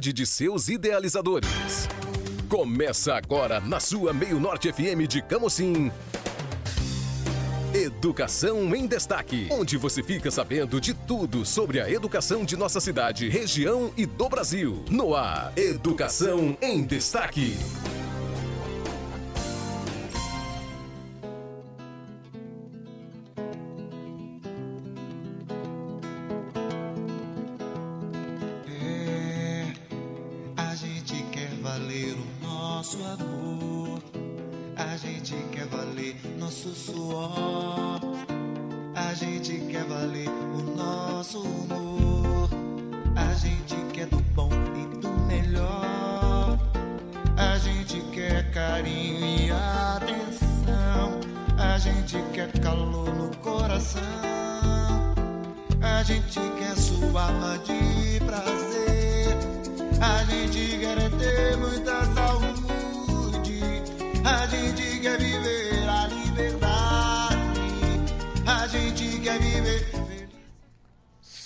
de seus idealizadores. Começa agora na sua Meio Norte FM de Camocim. Educação em Destaque, onde você fica sabendo de tudo sobre a educação de nossa cidade, região e do Brasil. No ar, Educação em Destaque.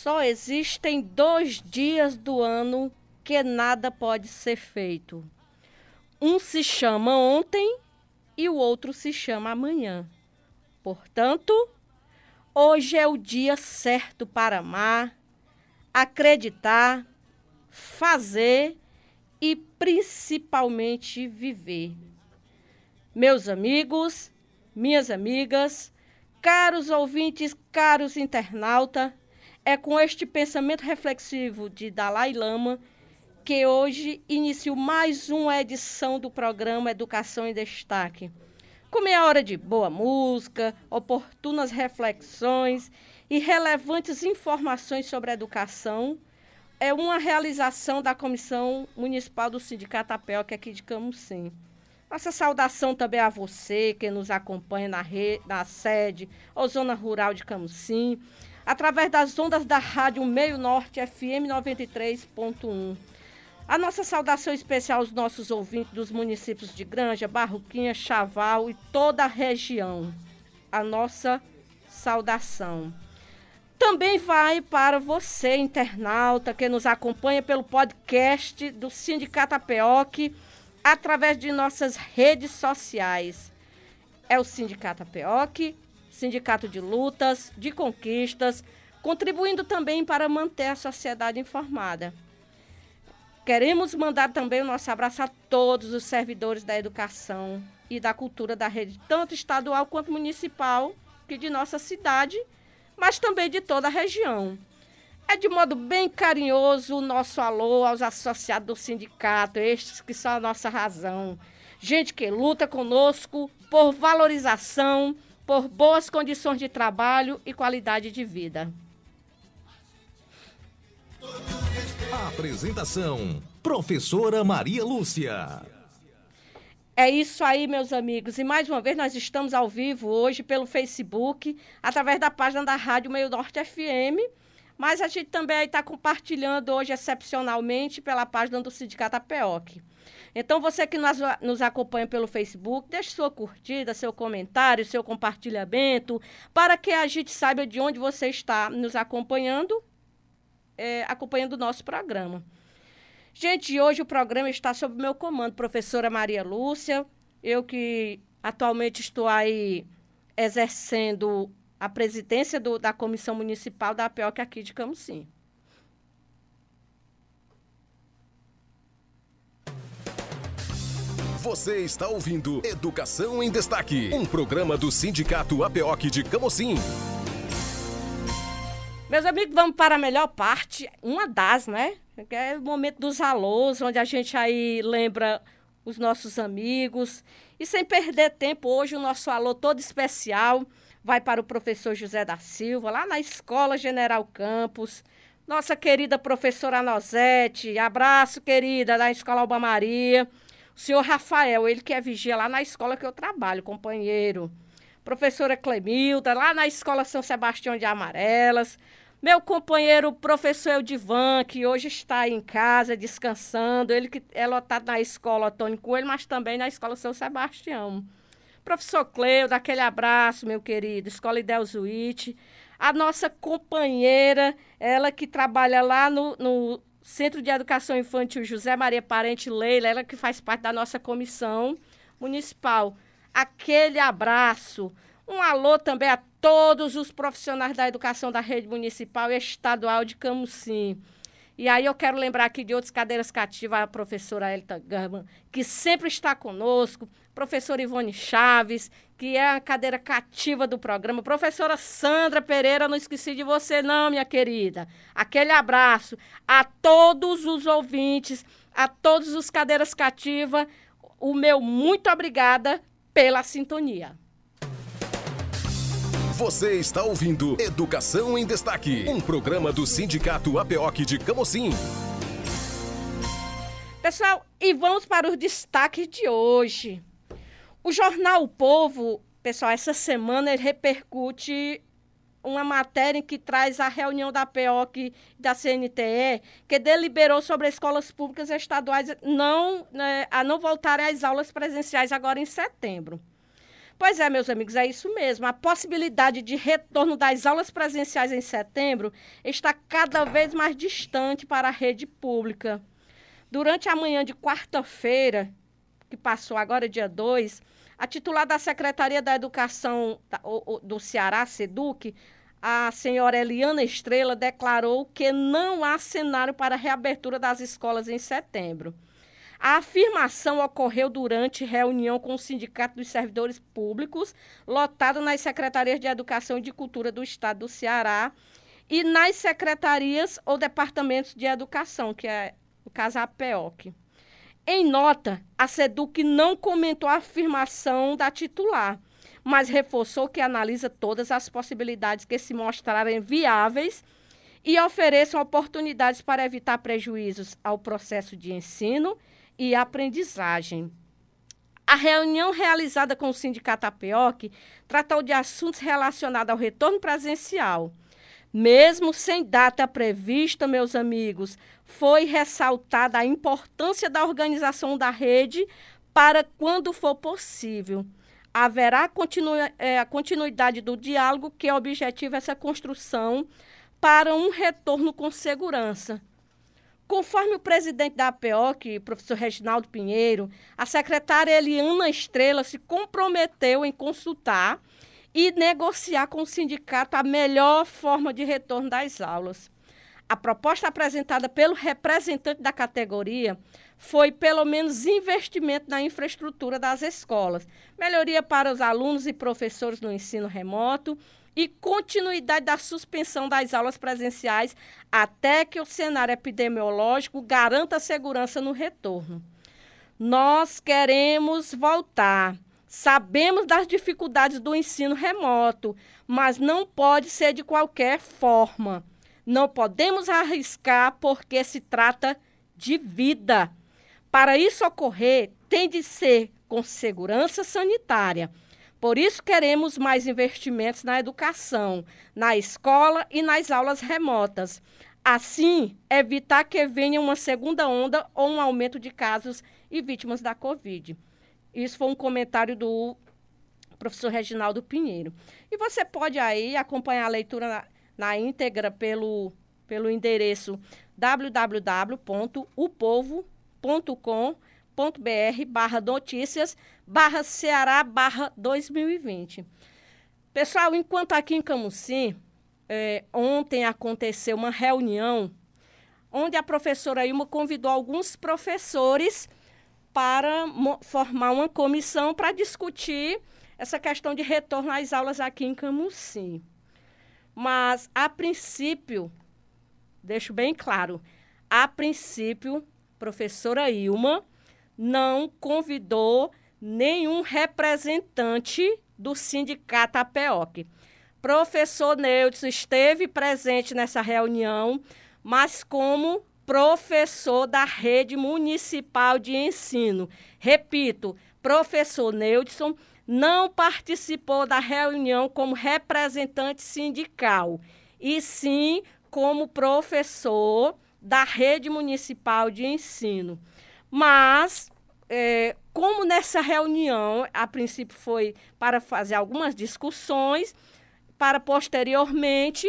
Só existem dois dias do ano que nada pode ser feito. Um se chama ontem e o outro se chama amanhã. Portanto, hoje é o dia certo para amar, acreditar, fazer e principalmente viver. Meus amigos, minhas amigas, caros ouvintes, caros internautas, é com este pensamento reflexivo de Dalai Lama que hoje inicio mais uma edição do programa Educação em Destaque. Com meia hora de boa música, oportunas reflexões e relevantes informações sobre a educação, é uma realização da Comissão Municipal do Sindicato APEOC aqui de Camusim. Nossa saudação também a você que nos acompanha na, re... na sede ou zona rural de Camusim, através das ondas da rádio Meio Norte FM 93.1. A nossa saudação especial aos nossos ouvintes dos municípios de Granja, Barroquinha, Chaval e toda a região. A nossa saudação. Também vai para você, internauta, que nos acompanha pelo podcast do Sindicato APEOC, através de nossas redes sociais. É o Sindicato APEOC, Sindicato de Lutas, de Conquistas, contribuindo também para manter a sociedade informada. Queremos mandar também o nosso abraço a todos os servidores da educação e da cultura da rede, tanto estadual quanto municipal, que de nossa cidade, mas também de toda a região. É de modo bem carinhoso o nosso alô aos associados do sindicato, estes que são a nossa razão. Gente que luta conosco por valorização, por boas condições de trabalho e qualidade de vida. Apresentação: Professora Maria Lúcia. É isso aí, meus amigos. E mais uma vez nós estamos ao vivo hoje pelo Facebook, através da página da Rádio Meio Norte FM. Mas a gente também está compartilhando hoje, excepcionalmente, pela página do Sindicato APEOC. Então, você que nos, nos acompanha pelo Facebook, deixe sua curtida, seu comentário, seu compartilhamento, para que a gente saiba de onde você está nos acompanhando é, acompanhando o nosso programa. Gente, hoje o programa está sob meu comando, professora Maria Lúcia, eu que atualmente estou aí exercendo a presidência do, da Comissão Municipal da APOC aqui de Camusim. Você está ouvindo Educação em Destaque, um programa do Sindicato APOC de Camocim. Meus amigos, vamos para a melhor parte, uma das, né? Que é o momento dos alôs, onde a gente aí lembra os nossos amigos. E sem perder tempo, hoje o nosso alô todo especial vai para o professor José da Silva, lá na Escola General Campos. Nossa querida professora Nozete, abraço, querida, da Escola Alba Maria. O senhor Rafael, ele que é vigia lá na escola que eu trabalho, companheiro professora Clemilda, lá na Escola São Sebastião de Amarelas, meu companheiro professor Eldivan, que hoje está em casa descansando, ele que é lotado na escola Antônio Coelho, mas também na Escola São Sebastião. Professor Cleo, daquele abraço, meu querido, Escola Idelzuite. A nossa companheira, ela que trabalha lá no, no Centro de Educação Infantil José Maria Parente Leila, ela que faz parte da nossa comissão municipal. Aquele abraço. Um alô também a todos os profissionais da educação da rede municipal e estadual de Camusim. E aí eu quero lembrar aqui de outras cadeiras cativas, a professora Elita Gama, que sempre está conosco, professora Ivone Chaves, que é a cadeira cativa do programa, professora Sandra Pereira, não esqueci de você não, minha querida. Aquele abraço a todos os ouvintes, a todos os cadeiras cativas, o meu muito obrigada pela sintonia. Você está ouvindo Educação em Destaque, um programa do Sindicato APOC de Camocim. Pessoal, e vamos para os destaques de hoje. O jornal O Povo, pessoal, essa semana ele repercute uma matéria que traz a reunião da PEOC da CNTE, que deliberou sobre as escolas públicas estaduais não, né, a não voltarem às aulas presenciais agora em setembro. Pois é, meus amigos, é isso mesmo. A possibilidade de retorno das aulas presenciais em setembro está cada vez mais distante para a rede pública. Durante a manhã de quarta-feira, que passou agora, dia 2, a titular da Secretaria da Educação do Ceará, SEDUC, a senhora Eliana Estrela, declarou que não há cenário para a reabertura das escolas em setembro. A afirmação ocorreu durante reunião com o Sindicato dos Servidores Públicos, lotado nas secretarias de Educação e de Cultura do Estado do Ceará e nas secretarias ou departamentos de educação, que é, no caso, a PEOC. Em nota, a SEDUC não comentou a afirmação da titular, mas reforçou que analisa todas as possibilidades que se mostrarem viáveis e ofereçam oportunidades para evitar prejuízos ao processo de ensino e aprendizagem. A reunião realizada com o Sindicato APEOC tratou de assuntos relacionados ao retorno presencial. Mesmo sem data prevista, meus amigos, foi ressaltada a importância da organização da rede para quando for possível. Haverá continu é, a continuidade do diálogo que objetiva essa construção para um retorno com segurança. Conforme o presidente da APOC, professor Reginaldo Pinheiro, a secretária Eliana Estrela se comprometeu em consultar e negociar com o sindicato a melhor forma de retorno das aulas. A proposta apresentada pelo representante da categoria foi pelo menos investimento na infraestrutura das escolas, melhoria para os alunos e professores no ensino remoto e continuidade da suspensão das aulas presenciais até que o cenário epidemiológico garanta segurança no retorno. Nós queremos voltar. Sabemos das dificuldades do ensino remoto, mas não pode ser de qualquer forma. Não podemos arriscar porque se trata de vida. Para isso ocorrer, tem de ser com segurança sanitária por isso, queremos mais investimentos na educação, na escola e nas aulas remotas. Assim, evitar que venha uma segunda onda ou um aumento de casos e vítimas da Covid. Isso foi um comentário do professor Reginaldo Pinheiro. E você pode aí acompanhar a leitura na, na íntegra pelo, pelo endereço www.upovo.com.br barra notícias barra Ceará barra 2020. Pessoal, enquanto aqui em Camusim, é, ontem aconteceu uma reunião onde a professora Ilma convidou alguns professores para formar uma comissão para discutir essa questão de retorno às aulas aqui em Camusim. Mas, a princípio, deixo bem claro, a princípio, professora Ilma não convidou nenhum representante do sindicato APEOC. Professor Neudson esteve presente nessa reunião, mas como professor da rede municipal de ensino. Repito, professor Neudson não participou da reunião como representante sindical, e sim como professor da rede municipal de ensino. Mas, é, como nessa reunião, a princípio foi para fazer algumas discussões, para posteriormente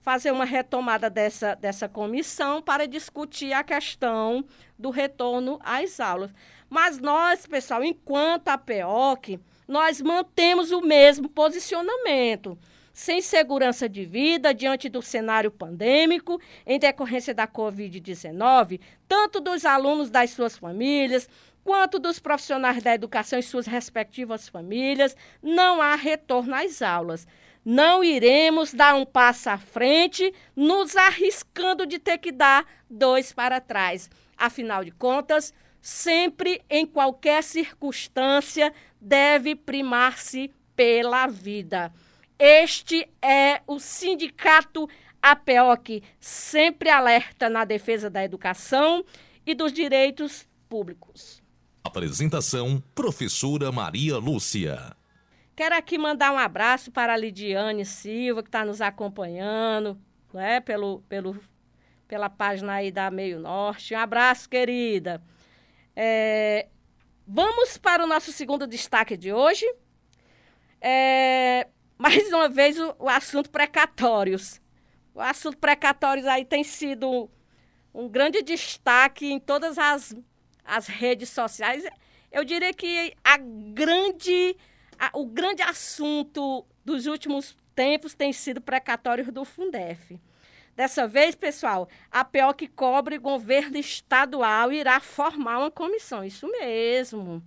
fazer uma retomada dessa, dessa comissão para discutir a questão do retorno às aulas. Mas nós, pessoal, enquanto a PEOC, nós mantemos o mesmo posicionamento sem segurança de vida diante do cenário pandêmico em decorrência da Covid-19, tanto dos alunos das suas famílias, quanto dos profissionais da educação e suas respectivas famílias, não há retorno às aulas. Não iremos dar um passo à frente, nos arriscando de ter que dar dois para trás. Afinal de contas, sempre, em qualquer circunstância, deve primar-se pela vida. Este é o sindicato APEOC, sempre alerta na defesa da educação e dos direitos públicos. Apresentação: Professora Maria Lúcia. Quero aqui mandar um abraço para a Lidiane Silva, que está nos acompanhando, né, pelo, pelo, pela página aí da Meio Norte. Um abraço, querida. É, vamos para o nosso segundo destaque de hoje. É, mais uma vez o, o assunto precatórios. O assunto precatórios aí tem sido um grande destaque em todas as, as redes sociais. Eu diria que a grande, a, o grande assunto dos últimos tempos tem sido precatórios do Fundef. Dessa vez, pessoal, a PO que cobre governo estadual irá formar uma comissão. Isso mesmo.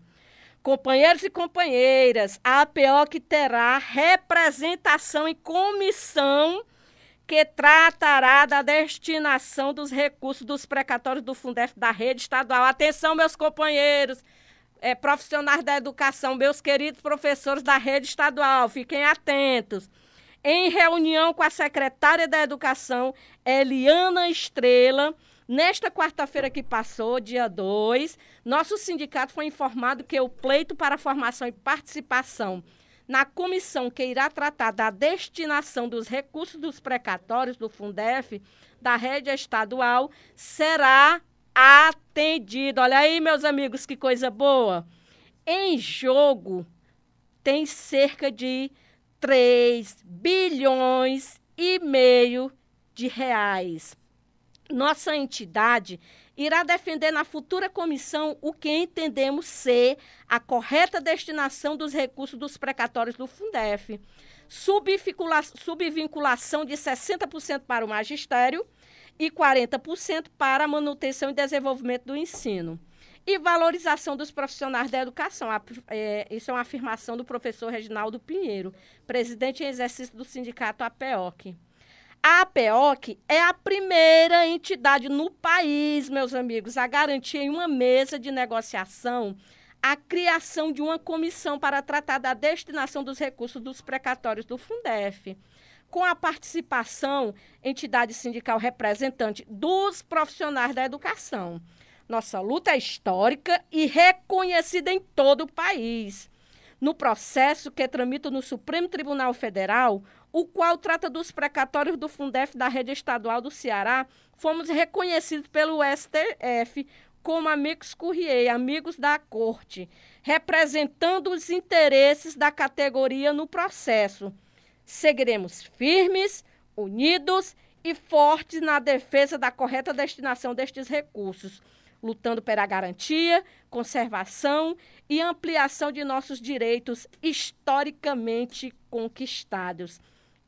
Companheiros e companheiras, a APO que terá representação em comissão que tratará da destinação dos recursos dos precatórios do Fundef da rede estadual. Atenção, meus companheiros, é, profissionais da educação, meus queridos professores da rede estadual, fiquem atentos. Em reunião com a secretária da Educação, Eliana Estrela, Nesta quarta-feira que passou, dia 2, nosso sindicato foi informado que o pleito para formação e participação na comissão que irá tratar da destinação dos recursos dos precatórios do Fundef da rede estadual será atendido. Olha aí, meus amigos, que coisa boa. Em jogo tem cerca de 3 bilhões e meio de reais nossa entidade irá defender na futura comissão o que entendemos ser a correta destinação dos recursos dos precatórios do Fundef, subvinculação de 60% para o magistério e 40% para a manutenção e desenvolvimento do ensino. E valorização dos profissionais da educação. É, isso é uma afirmação do professor Reginaldo Pinheiro, presidente em exercício do sindicato APEOC. A APEOC é a primeira entidade no país, meus amigos, a garantir em uma mesa de negociação a criação de uma comissão para tratar da destinação dos recursos dos precatórios do Fundef, com a participação entidade sindical representante dos profissionais da educação. Nossa luta é histórica e reconhecida em todo o país. No processo que tramita no Supremo Tribunal Federal, o qual trata dos precatórios do Fundef da rede estadual do Ceará, fomos reconhecidos pelo STF como amigos Courrier, amigos da corte, representando os interesses da categoria no processo. Seguiremos firmes, unidos e fortes na defesa da correta destinação destes recursos, lutando pela garantia, conservação e ampliação de nossos direitos historicamente conquistados.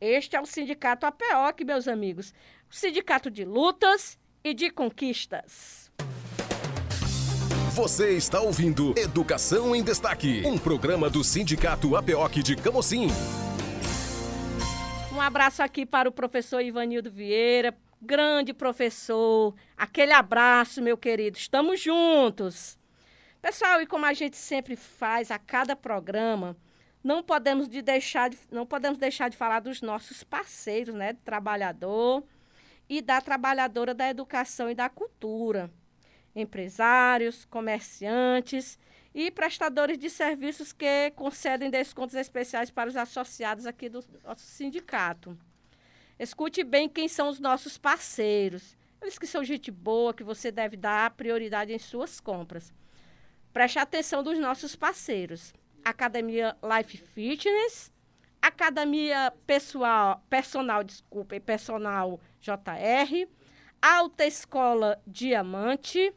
Este é o Sindicato APOC, meus amigos. O sindicato de lutas e de conquistas. Você está ouvindo Educação em Destaque, um programa do Sindicato APOC de Camocim. Um abraço aqui para o professor Ivanildo Vieira, grande professor. Aquele abraço, meu querido. Estamos juntos. Pessoal, e como a gente sempre faz a cada programa, não podemos, de deixar de, não podemos deixar de falar dos nossos parceiros, né? Do trabalhador e da trabalhadora da educação e da cultura. Empresários, comerciantes e prestadores de serviços que concedem descontos especiais para os associados aqui do nosso sindicato. Escute bem quem são os nossos parceiros. Eles que são gente boa, que você deve dar prioridade em suas compras. Preste atenção dos nossos parceiros. Academia Life Fitness, Academia Pessoal, Personal, desculpa, Personal JR, Alta Escola Diamante,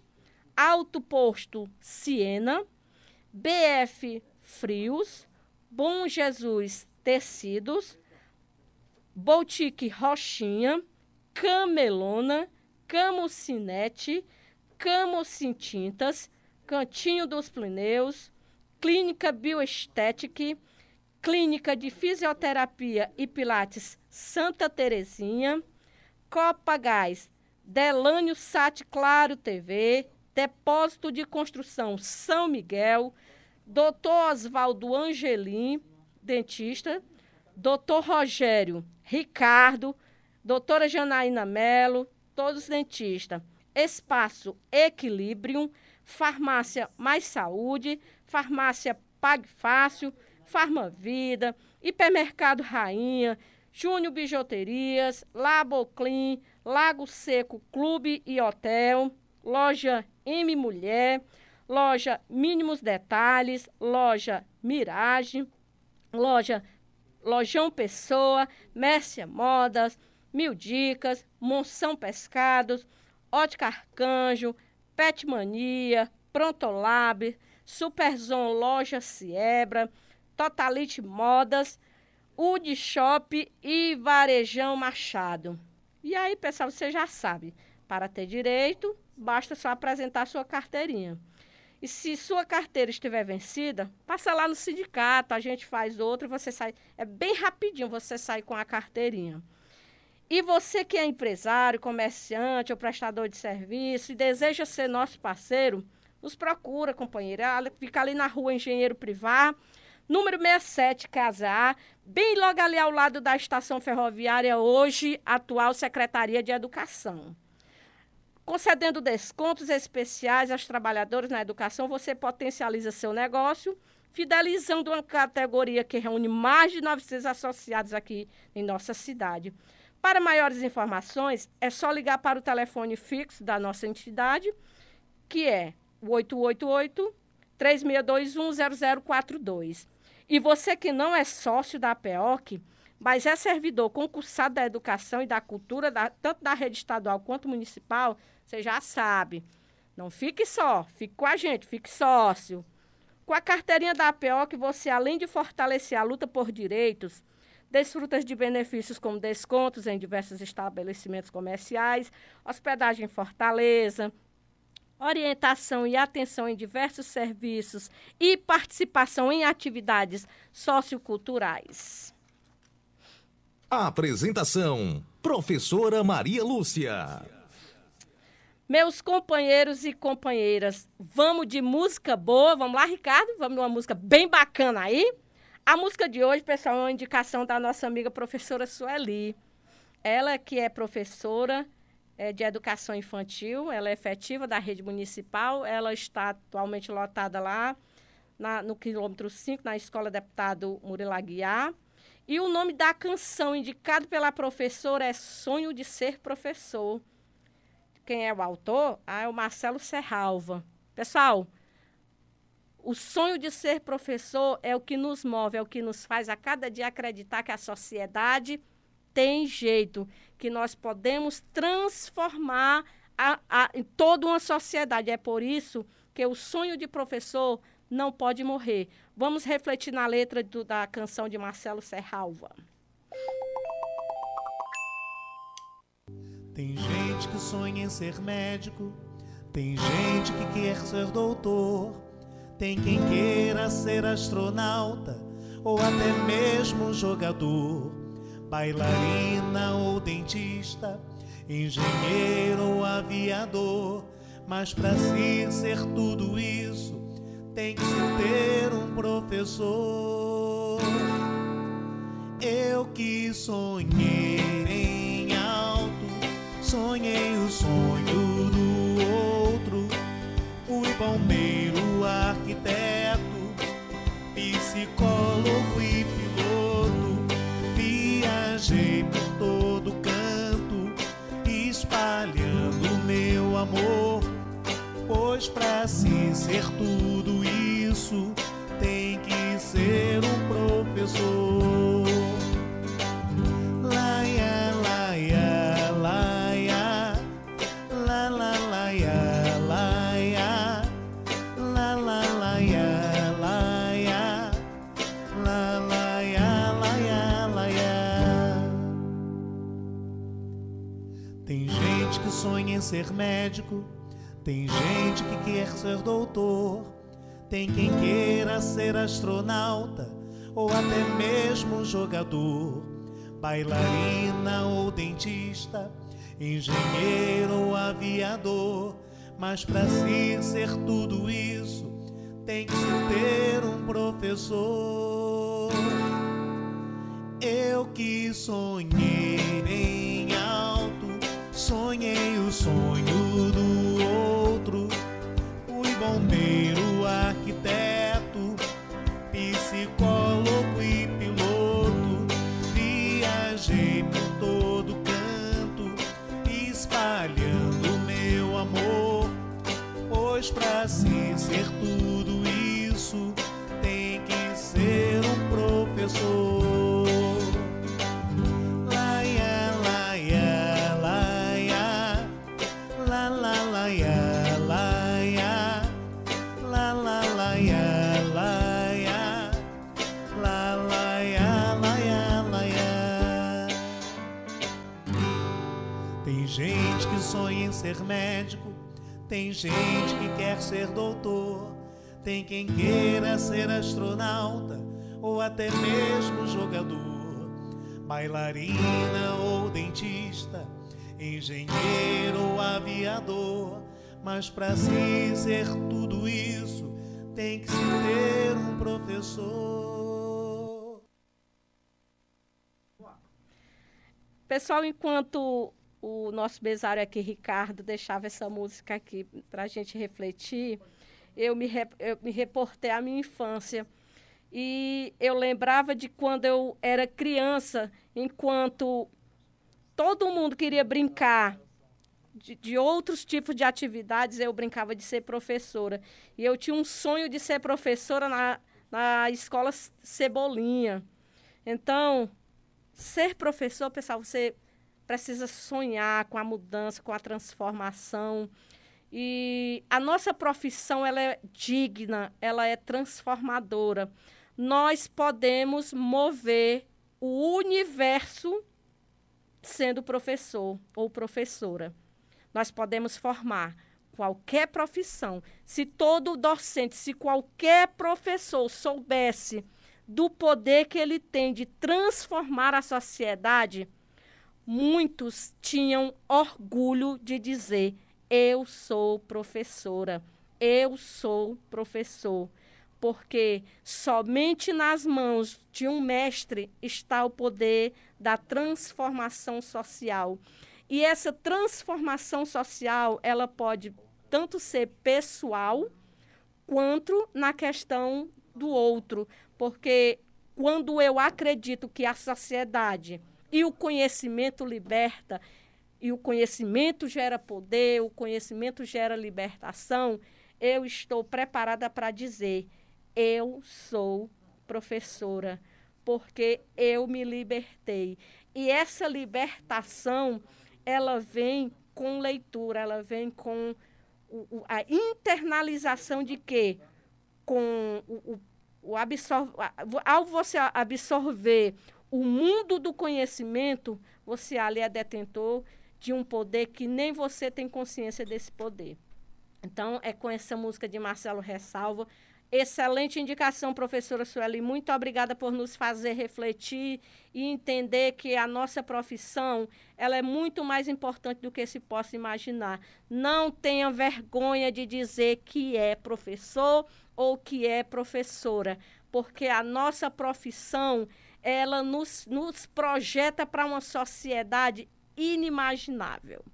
Alto Posto Siena, BF Frios, Bom Jesus Tecidos, Boutique Rochinha, Camelona, Camucinete, Camucintintas, Cantinho dos Pneus, Clínica Bioestética, Clínica de Fisioterapia e Pilates Santa Terezinha, Copa Gás, Delânio Sat Claro TV, Depósito de Construção São Miguel, Doutor Oswaldo Angelim, dentista, Doutor Rogério Ricardo, Doutora Janaína Melo, todos dentistas. Espaço Equilibrium, Farmácia Mais Saúde, Farmácia Pague Fácil, Farmavida, Hipermercado Rainha, Júnior Bijuterias, Laboclean, Lago Seco Clube e Hotel, Loja M Mulher, Loja Mínimos Detalhes, Loja Mirage, Loja Lojão Pessoa, Mércia Modas, Mil Dicas, Monção Pescados, Ótica Arcanjo, Pet Mania, Prontolab, Superzon Loja Siebra, Totalite Modas, Udi Shop e Varejão Machado. E aí, pessoal, você já sabe, para ter direito, basta só apresentar sua carteirinha. E se sua carteira estiver vencida, passa lá no sindicato, a gente faz outra, você sai. É bem rapidinho você sai com a carteirinha. E você que é empresário, comerciante ou prestador de serviço e deseja ser nosso parceiro, nos procura, companheiro. Fica ali na rua Engenheiro Privar, número 67, Casa A, bem logo ali ao lado da estação ferroviária, hoje, atual Secretaria de Educação. Concedendo descontos especiais aos trabalhadores na educação, você potencializa seu negócio, fidelizando uma categoria que reúne mais de 900 associados aqui em nossa cidade. Para maiores informações, é só ligar para o telefone fixo da nossa entidade, que é 888 3621 0042. E você que não é sócio da APEOC, mas é servidor concursado da educação e da cultura, da, tanto da rede estadual quanto municipal, você já sabe. Não fique só, fique com a gente, fique sócio. Com a carteirinha da APO, você, além de fortalecer a luta por direitos, desfruta de benefícios como descontos em diversos estabelecimentos comerciais, hospedagem em Fortaleza, orientação e atenção em diversos serviços e participação em atividades socioculturais. Apresentação: Professora Maria Lúcia. Meus companheiros e companheiras, vamos de música boa. Vamos lá, Ricardo? Vamos de uma música bem bacana aí. A música de hoje, pessoal, é uma indicação da nossa amiga professora Sueli. Ela que é professora é, de educação infantil, ela é efetiva da rede municipal, ela está atualmente lotada lá na, no quilômetro 5, na Escola Deputado Murilo Aguiar. E o nome da canção indicado pela professora é Sonho de Ser Professor quem é o autor? Ah, é o Marcelo Serralva. Pessoal, o sonho de ser professor é o que nos move, é o que nos faz a cada dia acreditar que a sociedade tem jeito, que nós podemos transformar a, a, toda uma sociedade. É por isso que o sonho de professor não pode morrer. Vamos refletir na letra do, da canção de Marcelo Serralva. Tem gente que sonha em ser médico, tem gente que quer ser doutor, tem quem queira ser astronauta ou até mesmo jogador, bailarina ou dentista, engenheiro ou aviador. Mas para se ser tudo isso, tem que se ter um professor. Eu que sonhei em alto sonhei o sonho do outro. Fui bombeiro, Mas pra ser tudo isso, tem que ser um professor. Laia, laia, laia, la laia, laia, la laia, laia, la laia, laia, laia. Tem gente que sonha em ser médico tem gente que quer ser doutor, tem quem queira ser astronauta ou até mesmo jogador, bailarina ou dentista, engenheiro ou aviador. Mas para se ser tudo isso, tem que se ter um professor. Eu que sonhei bem alto, sonhei o sonho tudo isso, tem que ser um professor. Laia, laia, laia, la la laia, laia, la la laia, laia, la laia, laia, laia. Tem gente que sonha em ser médico, tem gente que quer ser doutor, tem quem queira ser astronauta ou até mesmo jogador, bailarina ou dentista, engenheiro ou aviador. Mas para se ser tudo isso, tem que se ter um professor. Pessoal, enquanto o nosso mesário aqui, Ricardo, deixava essa música aqui para a gente refletir, eu me, eu me reportei à minha infância. E eu lembrava de quando eu era criança, enquanto todo mundo queria brincar de, de outros tipos de atividades, eu brincava de ser professora. E eu tinha um sonho de ser professora na, na escola Cebolinha. Então, ser professor, pessoal, você precisa sonhar com a mudança, com a transformação. E a nossa profissão ela é digna, ela é transformadora. Nós podemos mover o universo sendo professor ou professora. Nós podemos formar qualquer profissão. Se todo docente, se qualquer professor soubesse do poder que ele tem de transformar a sociedade, muitos tinham orgulho de dizer: eu sou professora, eu sou professor. Porque somente nas mãos de um mestre está o poder da transformação social. E essa transformação social, ela pode tanto ser pessoal quanto na questão do outro, porque quando eu acredito que a sociedade e o conhecimento liberta, e o conhecimento gera poder, o conhecimento gera libertação, eu estou preparada para dizer: eu sou professora, porque eu me libertei. E essa libertação, ela vem com leitura, ela vem com a internalização de quê? Com o, o, o absor ao você absorver o mundo do conhecimento, você ali é detentor de um poder que nem você tem consciência desse poder. Então, é com essa música de Marcelo Ressalva. Excelente indicação, professora Sueli. Muito obrigada por nos fazer refletir e entender que a nossa profissão ela é muito mais importante do que se possa imaginar. Não tenha vergonha de dizer que é professor ou que é professora, porque a nossa profissão ela nos, nos projeta para uma sociedade inimaginável.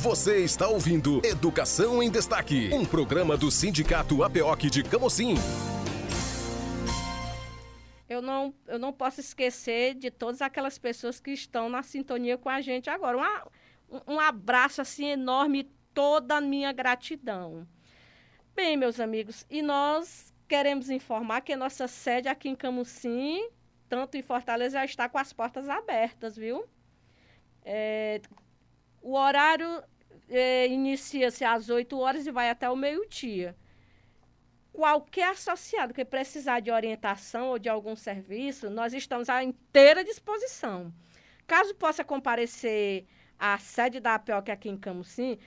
Você está ouvindo Educação em Destaque, um programa do Sindicato APOC de Camocim. Eu não, eu não posso esquecer de todas aquelas pessoas que estão na sintonia com a gente agora. Uma, um, abraço assim enorme, toda a minha gratidão. Bem, meus amigos, e nós queremos informar que a nossa sede aqui em Camusim, tanto em Fortaleza, já está com as portas abertas, viu? É, o horário é, inicia-se às 8 horas e vai até o meio-dia. Qualquer associado que precisar de orientação ou de algum serviço, nós estamos à inteira disposição. Caso possa comparecer à sede da APOC aqui em Camusim,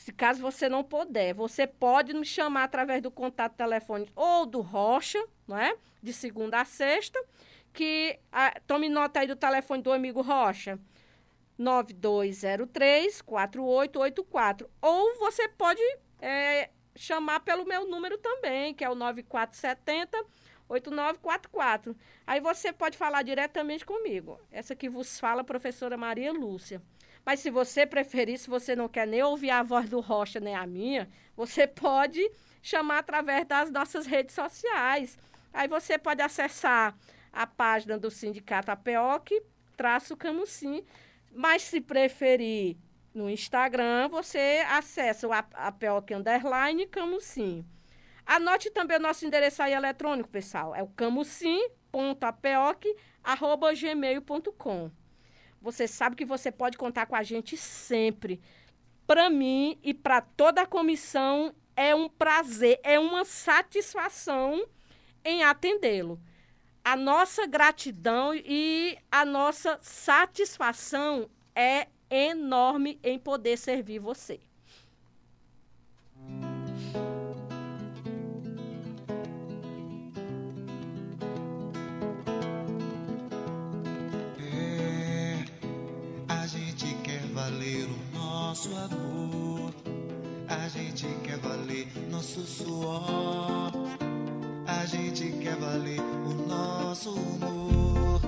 se caso você não puder, você pode me chamar através do contato telefônico ou do Rocha, não é? De segunda a sexta, que a, tome nota aí do telefone do amigo Rocha. 9203 4884. Ou você pode é, chamar pelo meu número também, que é o 9470 8944. Aí você pode falar diretamente comigo. Essa que vos fala, professora Maria Lúcia. Mas se você preferir, se você não quer nem ouvir a voz do Rocha nem a minha, você pode chamar através das nossas redes sociais. Aí você pode acessar a página do Sindicato APEOC, traço Camusim. Mas se preferir no Instagram, você acessa o APEOC Underline Camusim. Anote também o nosso endereço aí eletrônico, pessoal. É o camusim.apeoc.gmail.com. Você sabe que você pode contar com a gente sempre. Para mim e para toda a comissão é um prazer, é uma satisfação em atendê-lo. A nossa gratidão e a nossa satisfação é enorme em poder servir você. valer o nosso amor. A gente quer valer nosso suor. A gente quer valer o nosso humor.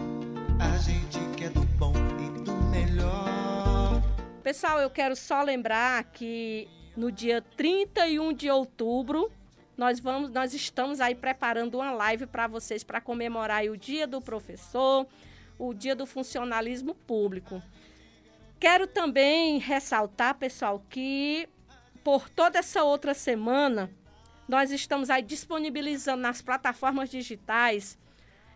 A gente quer do bom e do melhor. Pessoal, eu quero só lembrar que no dia 31 de outubro nós vamos, nós estamos aí preparando uma live para vocês para comemorar o Dia do Professor, o Dia do Funcionalismo Público. Quero também ressaltar, pessoal, que por toda essa outra semana, nós estamos aí disponibilizando nas plataformas digitais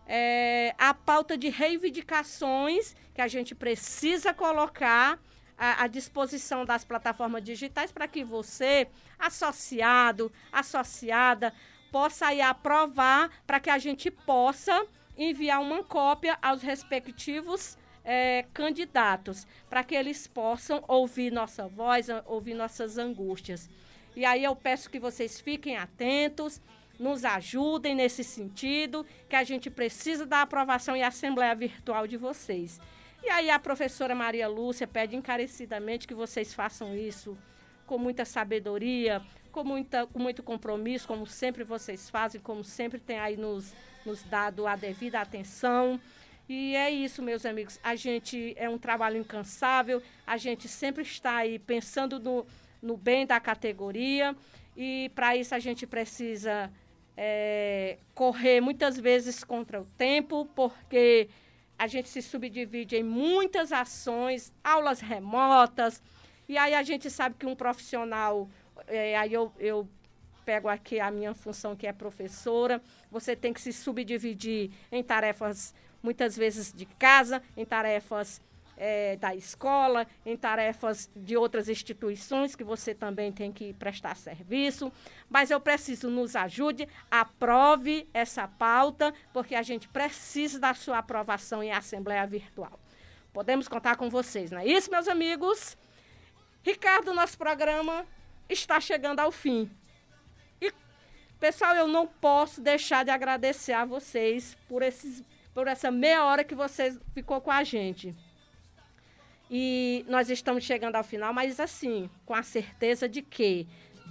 é, a pauta de reivindicações que a gente precisa colocar à, à disposição das plataformas digitais para que você, associado, associada, possa aí aprovar para que a gente possa enviar uma cópia aos respectivos é, candidatos, para que eles possam ouvir nossa voz, ouvir nossas angústias. E aí eu peço que vocês fiquem atentos, nos ajudem nesse sentido, que a gente precisa da aprovação e assembleia virtual de vocês. E aí a professora Maria Lúcia pede encarecidamente que vocês façam isso com muita sabedoria, com, muita, com muito compromisso, como sempre vocês fazem, como sempre tem aí nos, nos dado a devida atenção. E é isso, meus amigos. A gente é um trabalho incansável, a gente sempre está aí pensando no, no bem da categoria. E para isso a gente precisa é, correr muitas vezes contra o tempo, porque a gente se subdivide em muitas ações, aulas remotas, e aí a gente sabe que um profissional, é, aí eu, eu pego aqui a minha função que é professora, você tem que se subdividir em tarefas muitas vezes de casa, em tarefas é, da escola, em tarefas de outras instituições que você também tem que prestar serviço. Mas eu preciso, nos ajude, aprove essa pauta, porque a gente precisa da sua aprovação em assembleia virtual. Podemos contar com vocês, não é isso, meus amigos? Ricardo, nosso programa está chegando ao fim. E, pessoal, eu não posso deixar de agradecer a vocês por esses por essa meia hora que você ficou com a gente. E nós estamos chegando ao final, mas assim, com a certeza de que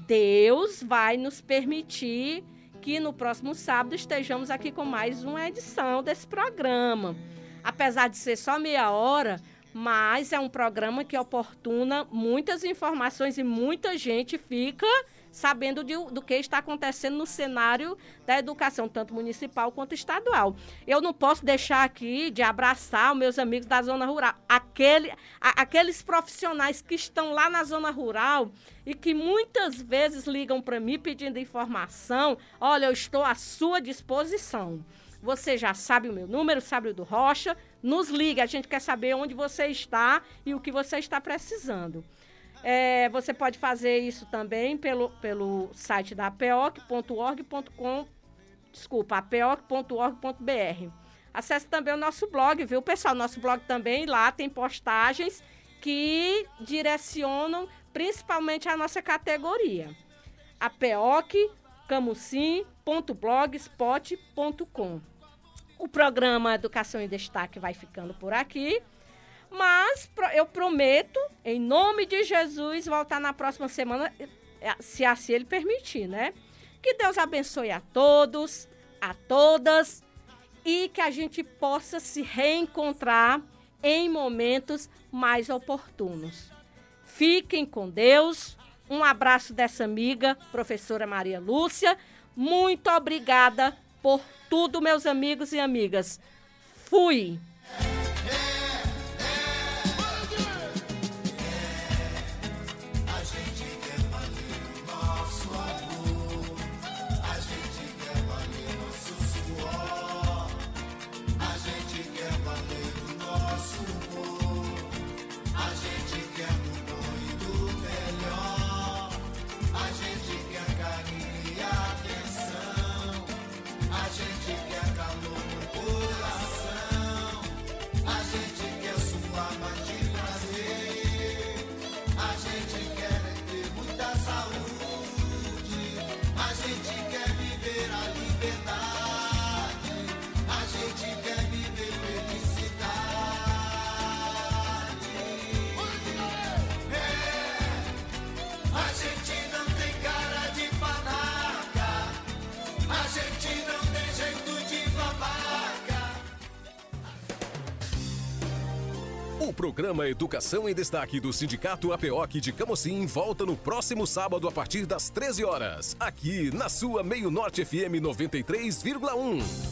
Deus vai nos permitir que no próximo sábado estejamos aqui com mais uma edição desse programa. Apesar de ser só meia hora, mas é um programa que oportuna muitas informações e muita gente fica sabendo de, do que está acontecendo no cenário da educação, tanto municipal quanto estadual. Eu não posso deixar aqui de abraçar os meus amigos da zona rural, aquele, a, aqueles profissionais que estão lá na zona rural e que muitas vezes ligam para mim pedindo informação. Olha, eu estou à sua disposição. Você já sabe o meu número, sabe o do Rocha. Nos liga, a gente quer saber onde você está e o que você está precisando. É, você pode fazer isso também pelo, pelo site da apeoc.org.com, desculpa, apeoc.org.br. Acesse também o nosso blog, viu, pessoal? Nosso blog também, lá tem postagens que direcionam principalmente a nossa categoria. A PEOC camusim.blogspot.com. O programa Educação em Destaque vai ficando por aqui, mas eu prometo, em nome de Jesus, voltar na próxima semana, eh, se assim ele permitir, né? Que Deus abençoe a todos, a todas e que a gente possa se reencontrar em momentos mais oportunos. Fiquem com Deus. Um abraço dessa amiga, professora Maria Lúcia. Muito obrigada por tudo, meus amigos e amigas. Fui! Programa Educação em Destaque do Sindicato APOC de Camocim volta no próximo sábado a partir das 13 horas, aqui na sua Meio Norte FM 93,1.